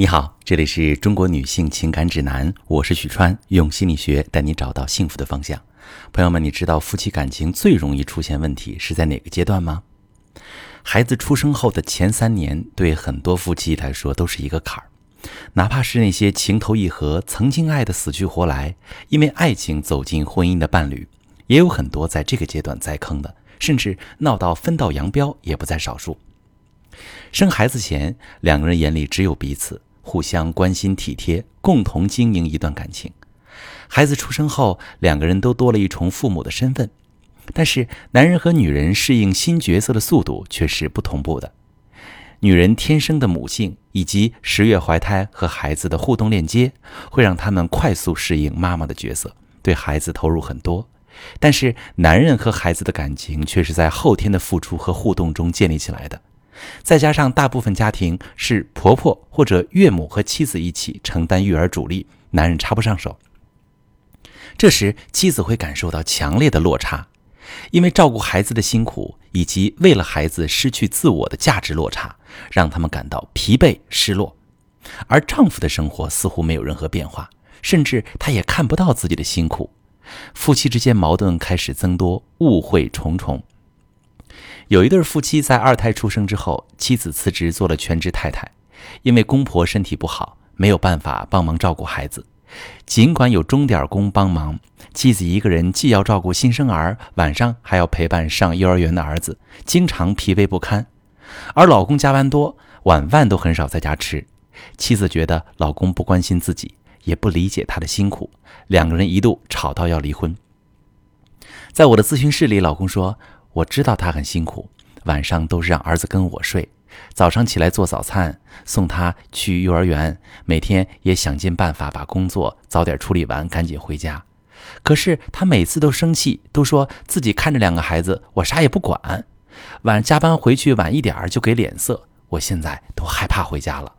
你好，这里是中国女性情感指南，我是许川，用心理学带你找到幸福的方向。朋友们，你知道夫妻感情最容易出现问题是在哪个阶段吗？孩子出生后的前三年，对很多夫妻来说都是一个坎儿。哪怕是那些情投意合、曾经爱得死去活来，因为爱情走进婚姻的伴侣，也有很多在这个阶段栽坑的，甚至闹到分道扬镳也不在少数。生孩子前，两个人眼里只有彼此。互相关心体贴，共同经营一段感情。孩子出生后，两个人都多了一重父母的身份，但是男人和女人适应新角色的速度却是不同步的。女人天生的母性以及十月怀胎和孩子的互动链接，会让他们快速适应妈妈的角色，对孩子投入很多。但是男人和孩子的感情却是在后天的付出和互动中建立起来的。再加上大部分家庭是婆婆或者岳母和妻子一起承担育儿主力，男人插不上手。这时妻子会感受到强烈的落差，因为照顾孩子的辛苦以及为了孩子失去自我的价值落差，让他们感到疲惫失落。而丈夫的生活似乎没有任何变化，甚至他也看不到自己的辛苦。夫妻之间矛盾开始增多，误会重重。有一对夫妻在二胎出生之后，妻子辞职做了全职太太，因为公婆身体不好，没有办法帮忙照顾孩子。尽管有钟点工帮忙，妻子一个人既要照顾新生儿，晚上还要陪伴上幼儿园的儿子，经常疲惫不堪。而老公加班多，晚饭都很少在家吃。妻子觉得老公不关心自己，也不理解她的辛苦，两个人一度吵到要离婚。在我的咨询室里，老公说。我知道他很辛苦，晚上都是让儿子跟我睡，早上起来做早餐，送他去幼儿园，每天也想尽办法把工作早点处理完，赶紧回家。可是他每次都生气，都说自己看着两个孩子，我啥也不管。晚上加班回去晚一点儿就给脸色，我现在都害怕回家了。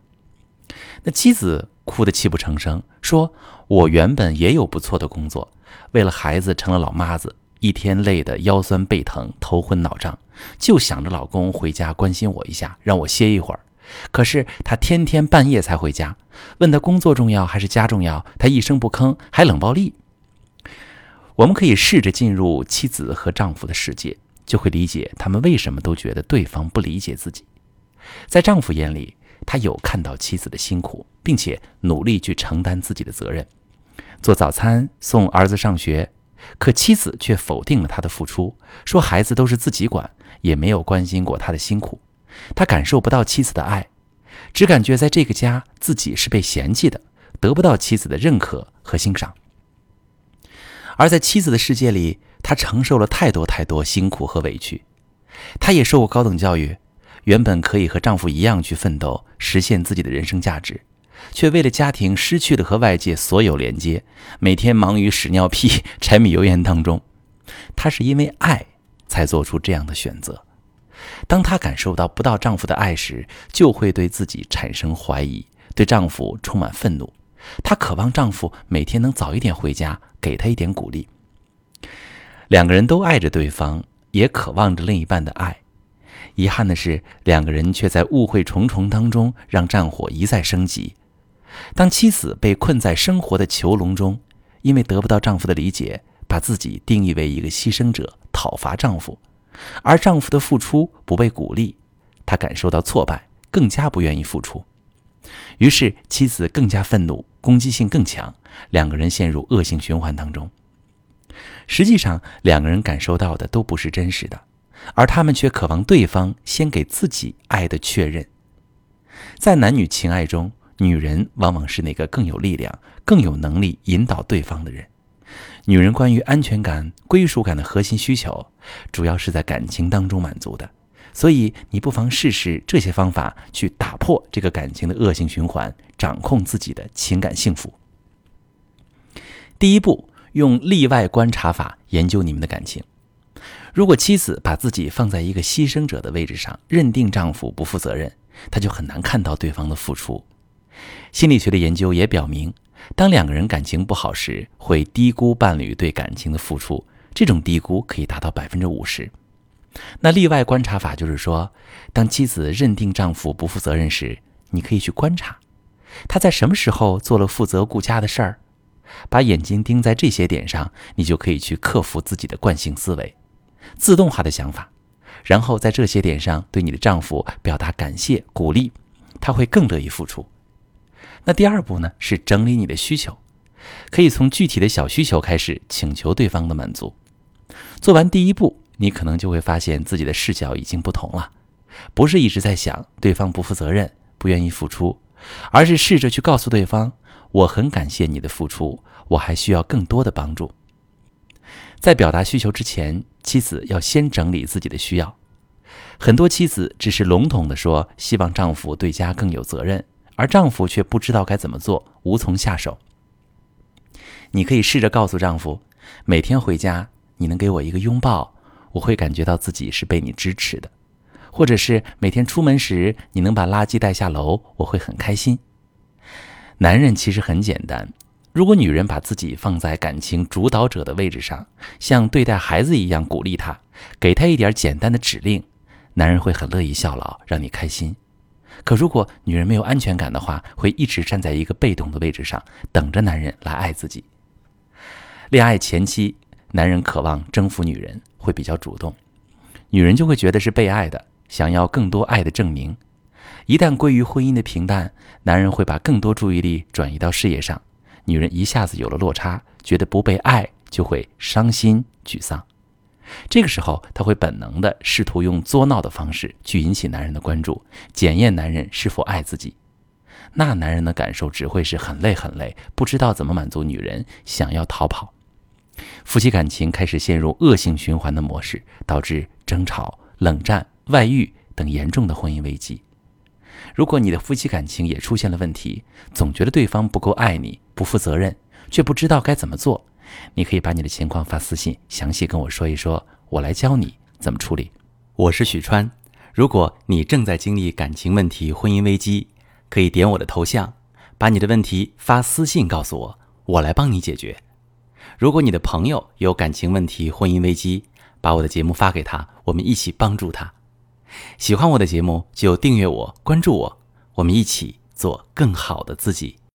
那妻子哭得泣不成声，说：“我原本也有不错的工作，为了孩子成了老妈子。”一天累得腰酸背疼、头昏脑胀，就想着老公回家关心我一下，让我歇一会儿。可是他天天半夜才回家，问他工作重要还是家重要，他一声不吭，还冷暴力。我们可以试着进入妻子和丈夫的世界，就会理解他们为什么都觉得对方不理解自己。在丈夫眼里，他有看到妻子的辛苦，并且努力去承担自己的责任，做早餐，送儿子上学。可妻子却否定了他的付出，说孩子都是自己管，也没有关心过他的辛苦。他感受不到妻子的爱，只感觉在这个家自己是被嫌弃的，得不到妻子的认可和欣赏。而在妻子的世界里，他承受了太多太多辛苦和委屈。他也受过高等教育，原本可以和丈夫一样去奋斗，实现自己的人生价值。却为了家庭失去了和外界所有连接，每天忙于屎尿屁、柴米油盐当中。她是因为爱才做出这样的选择。当她感受到不到丈夫的爱时，就会对自己产生怀疑，对丈夫充满愤怒。她渴望丈夫每天能早一点回家，给她一点鼓励。两个人都爱着对方，也渴望着另一半的爱。遗憾的是，两个人却在误会重重当中，让战火一再升级。当妻子被困在生活的囚笼中，因为得不到丈夫的理解，把自己定义为一个牺牲者，讨伐丈夫，而丈夫的付出不被鼓励，她感受到挫败，更加不愿意付出。于是妻子更加愤怒，攻击性更强，两个人陷入恶性循环当中。实际上，两个人感受到的都不是真实的，而他们却渴望对方先给自己爱的确认。在男女情爱中。女人往往是那个更有力量、更有能力引导对方的人。女人关于安全感、归属感的核心需求，主要是在感情当中满足的。所以，你不妨试试这些方法，去打破这个感情的恶性循环，掌控自己的情感幸福。第一步，用例外观察法研究你们的感情。如果妻子把自己放在一个牺牲者的位置上，认定丈夫不负责任，她就很难看到对方的付出。心理学的研究也表明，当两个人感情不好时，会低估伴侣对感情的付出，这种低估可以达到百分之五十。那例外观察法就是说，当妻子认定丈夫不负责任时，你可以去观察，他在什么时候做了负责顾家的事儿？把眼睛盯在这些点上，你就可以去克服自己的惯性思维、自动化的想法，然后在这些点上对你的丈夫表达感谢、鼓励，他会更乐意付出。那第二步呢，是整理你的需求，可以从具体的小需求开始，请求对方的满足。做完第一步，你可能就会发现自己的视角已经不同了，不是一直在想对方不负责任、不愿意付出，而是试着去告诉对方。我很感谢你的付出，我还需要更多的帮助。在表达需求之前，妻子要先整理自己的需要。很多妻子只是笼统地说希望丈夫对家更有责任，而丈夫却不知道该怎么做，无从下手。你可以试着告诉丈夫，每天回家你能给我一个拥抱，我会感觉到自己是被你支持的；或者是每天出门时你能把垃圾带下楼，我会很开心。男人其实很简单，如果女人把自己放在感情主导者的位置上，像对待孩子一样鼓励他，给他一点简单的指令，男人会很乐意效劳，让你开心。可如果女人没有安全感的话，会一直站在一个被动的位置上，等着男人来爱自己。恋爱前期，男人渴望征服女人，会比较主动，女人就会觉得是被爱的，想要更多爱的证明。一旦归于婚姻的平淡，男人会把更多注意力转移到事业上，女人一下子有了落差，觉得不被爱，就会伤心沮丧。这个时候，他会本能的试图用作闹的方式去引起男人的关注，检验男人是否爱自己。那男人的感受只会是很累很累，不知道怎么满足女人，想要逃跑。夫妻感情开始陷入恶性循环的模式，导致争吵、冷战、外遇等严重的婚姻危机。如果你的夫妻感情也出现了问题，总觉得对方不够爱你、不负责任，却不知道该怎么做，你可以把你的情况发私信，详细跟我说一说，我来教你怎么处理。我是许川，如果你正在经历感情问题、婚姻危机，可以点我的头像，把你的问题发私信告诉我，我来帮你解决。如果你的朋友有感情问题、婚姻危机，把我的节目发给他，我们一起帮助他。喜欢我的节目就订阅我、关注我，我们一起做更好的自己。